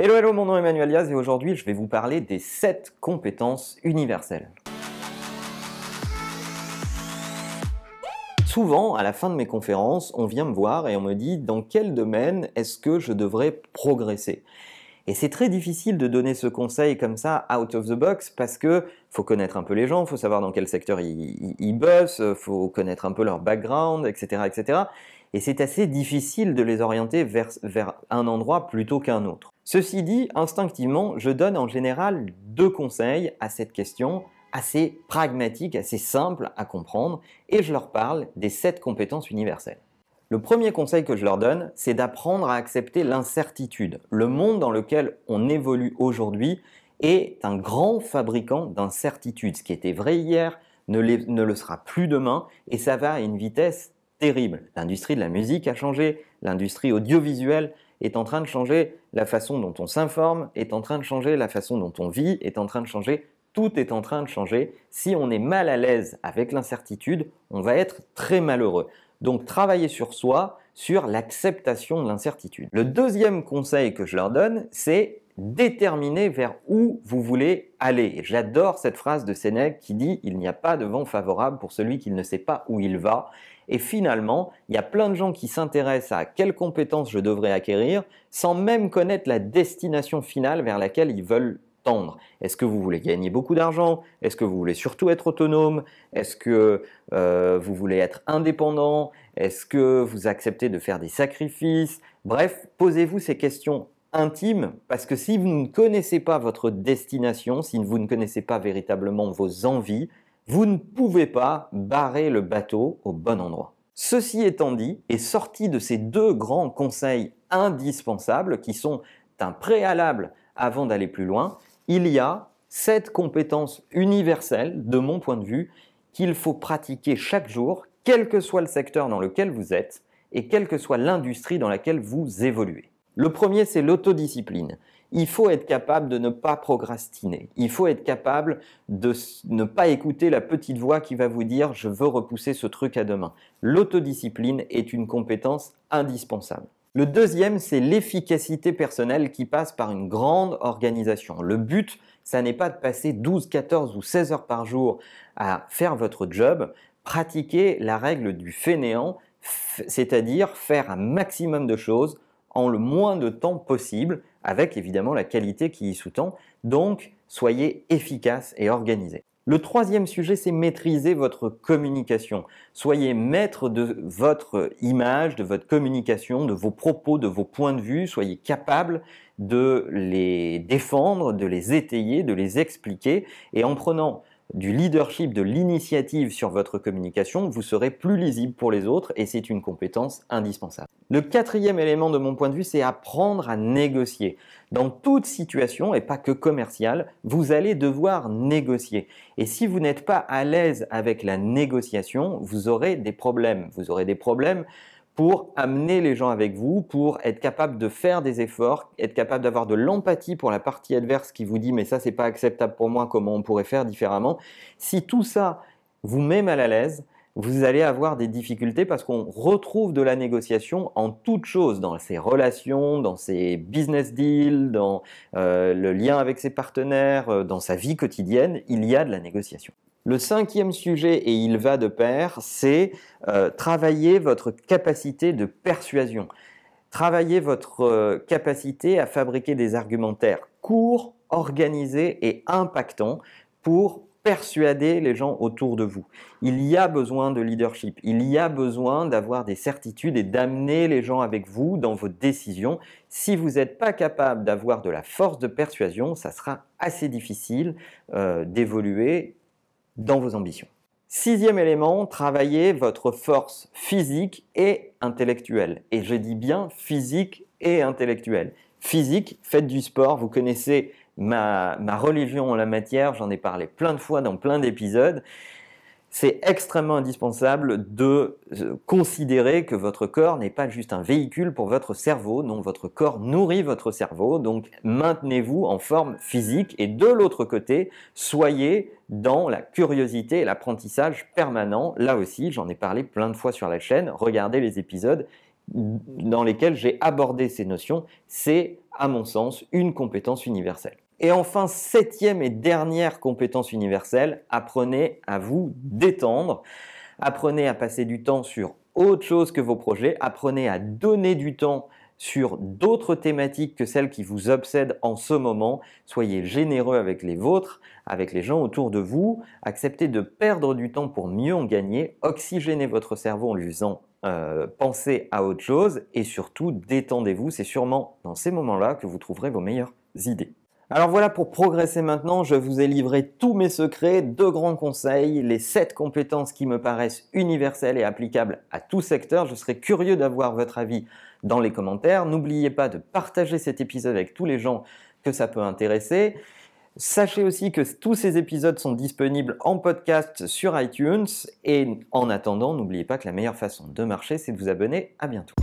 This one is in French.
Hello, hello, mon nom est Emmanuel Diaz et aujourd'hui je vais vous parler des 7 compétences universelles. Souvent, à la fin de mes conférences, on vient me voir et on me dit dans quel domaine est-ce que je devrais progresser? Et c'est très difficile de donner ce conseil comme ça, out of the box, parce que faut connaître un peu les gens, faut savoir dans quel secteur ils, ils, bossent, faut connaître un peu leur background, etc., etc. Et c'est assez difficile de les orienter vers, vers un endroit plutôt qu'un autre. Ceci dit, instinctivement, je donne en général deux conseils à cette question assez pragmatiques, assez simples à comprendre, et je leur parle des sept compétences universelles. Le premier conseil que je leur donne, c'est d'apprendre à accepter l'incertitude. Le monde dans lequel on évolue aujourd'hui est un grand fabricant d'incertitudes. Ce qui était vrai hier ne, ne, le sera plus demain et ça va à une vitesse terrible. L'industrie de la musique a changé, l'industrie audiovisuelle est en train de changer, la façon dont on s'informe est en train de changer, la façon dont on vit est en train de changer, tout est en train de changer. Si on est mal à l'aise avec l'incertitude, on va être très malheureux. Donc travailler sur soi, sur l'acceptation de l'incertitude. Le deuxième conseil que je leur donne, c'est déterminer vers où vous voulez aller. J'adore cette phrase de Sénèque qui dit il n'y a pas de vent favorable pour celui qui ne sait pas où il va. Et finalement, il y a plein de gens qui s'intéressent à quelles compétences je devrais acquérir sans même connaître la destination finale vers laquelle ils veulent est-ce que vous voulez gagner beaucoup d'argent? Est-ce que vous voulez surtout être autonome? Est-ce que euh, vous voulez être indépendant? Est-ce que vous acceptez de faire des sacrifices? Bref, posez-vous ces questions intimes parce que si vous ne connaissez pas votre destination, si vous ne connaissez pas véritablement vos envies, vous ne pouvez pas barrer le bateau au bon endroit. Ceci étant dit, et sorti de ces deux grands conseils indispensables qui sont un préalable avant d'aller plus loin, il y a sept compétences universelles, de mon point de vue, qu'il faut pratiquer chaque jour, quel que soit le secteur dans lequel vous êtes et quelle que soit l'industrie dans laquelle vous évoluez. Le premier, c'est l'autodiscipline. Il faut être capable de ne pas procrastiner. Il faut être capable de ne pas écouter la petite voix qui va vous dire je veux repousser ce truc à demain. L'autodiscipline est une compétence indispensable. Le deuxième, c'est l'efficacité personnelle qui passe par une grande organisation. Le but, ça n'est pas de passer 12, 14 ou 16 heures par jour à faire votre job. Pratiquer la règle du fainéant, c'est-à-dire faire un maximum de choses en le moins de temps possible, avec évidemment la qualité qui y sous-tend. Donc, soyez efficace et organisé. Le troisième sujet, c'est maîtriser votre communication. Soyez maître de votre image, de votre communication, de vos propos, de vos points de vue. Soyez capable de les défendre, de les étayer, de les expliquer. Et en prenant du leadership, de l'initiative sur votre communication, vous serez plus lisible pour les autres et c'est une compétence indispensable. Le quatrième élément de mon point de vue, c'est apprendre à négocier. Dans toute situation, et pas que commerciale, vous allez devoir négocier. Et si vous n'êtes pas à l'aise avec la négociation, vous aurez des problèmes. Vous aurez des problèmes pour amener les gens avec vous, pour être capable de faire des efforts, être capable d'avoir de l'empathie pour la partie adverse qui vous dit mais ça c'est pas acceptable pour moi, comment on pourrait faire différemment. Si tout ça vous met mal à l'aise, vous allez avoir des difficultés parce qu'on retrouve de la négociation en toute chose, dans ses relations, dans ses business deals, dans euh, le lien avec ses partenaires, euh, dans sa vie quotidienne, il y a de la négociation. Le cinquième sujet, et il va de pair, c'est euh, travailler votre capacité de persuasion. Travailler votre euh, capacité à fabriquer des argumentaires courts, organisés et impactants pour persuader les gens autour de vous. Il y a besoin de leadership, il y a besoin d'avoir des certitudes et d'amener les gens avec vous dans vos décisions. Si vous n'êtes pas capable d'avoir de la force de persuasion, ça sera assez difficile euh, d'évoluer dans vos ambitions. Sixième élément, travaillez votre force physique et intellectuelle. Et je dis bien physique et intellectuelle. Physique, faites du sport, vous connaissez ma, religion en la matière, j'en ai parlé plein de fois dans plein d'épisodes c'est extrêmement indispensable de euh, considérer que votre corps n'est pas juste un véhicule pour votre cerveau, non, votre corps nourrit votre cerveau, donc maintenez-vous en forme physique. Et de l'autre côté, soyez dans la curiosité et l'apprentissage permanent. Là aussi, j'en ai parlé plein de fois sur la chaîne, regardez les épisodes dans lesquels j'ai abordé ces notions, c'est à mon sens une compétence universelle. Et enfin, septième et dernière compétence universelle, apprenez à vous détendre. Apprenez à passer du temps sur autre chose que vos projets. Apprenez à donner du temps sur d'autres thématiques que celles qui vous obsèdent en ce moment. Soyez généreux avec les vôtres, avec les gens autour de vous. Acceptez de perdre du temps pour mieux en gagner. Oxygénez votre cerveau en lui faisant euh, penser à autre chose. Et surtout, détendez-vous. C'est sûrement dans ces moments-là que vous trouverez vos meilleures idées. Alors voilà, pour progresser maintenant, je vous ai livré tous mes secrets, deux grands conseils, les sept compétences qui me paraissent universelles et applicables à tout secteur. Je serais curieux d'avoir votre avis dans les commentaires. N'oubliez pas de partager cet épisode avec tous les gens que ça peut intéresser. Sachez aussi que tous ces épisodes sont disponibles en podcast sur iTunes. Et en attendant, n'oubliez pas que la meilleure façon de marcher, c'est de vous abonner. À bientôt.